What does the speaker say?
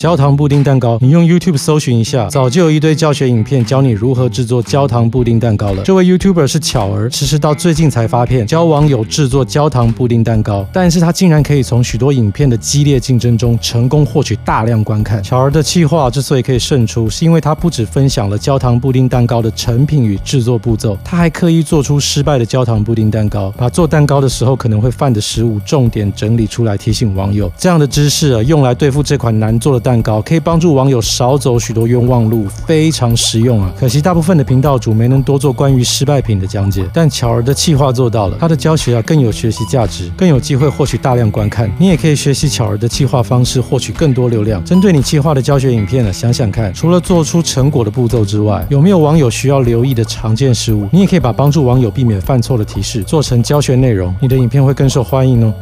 焦糖布丁蛋糕，你用 YouTube 搜寻一下，早就有一堆教学影片教你如何制作焦糖布丁蛋糕了。这位 YouTuber 是巧儿，其实到最近才发片教网友制作焦糖布丁蛋糕，但是他竟然可以从许多影片的激烈竞争中成功获取大量观看。巧儿的企划之所以可以胜出，是因为他不止分享了焦糖布丁蛋糕的成品与制作步骤，他还刻意做出失败的焦糖布丁蛋糕，把做蛋糕的时候可能会犯的失误重点整理出来提醒网友。这样的知识啊，用来对付这款难做的蛋。蛋糕可以帮助网友少走许多冤枉路，非常实用啊！可惜大部分的频道主没能多做关于失败品的讲解，但巧儿的企划做到了，他的教学啊更有学习价值，更有机会获取大量观看。你也可以学习巧儿的企划方式，获取更多流量。针对你企划的教学影片呢，想想看，除了做出成果的步骤之外，有没有网友需要留意的常见失误？你也可以把帮助网友避免犯错的提示做成教学内容，你的影片会更受欢迎哦。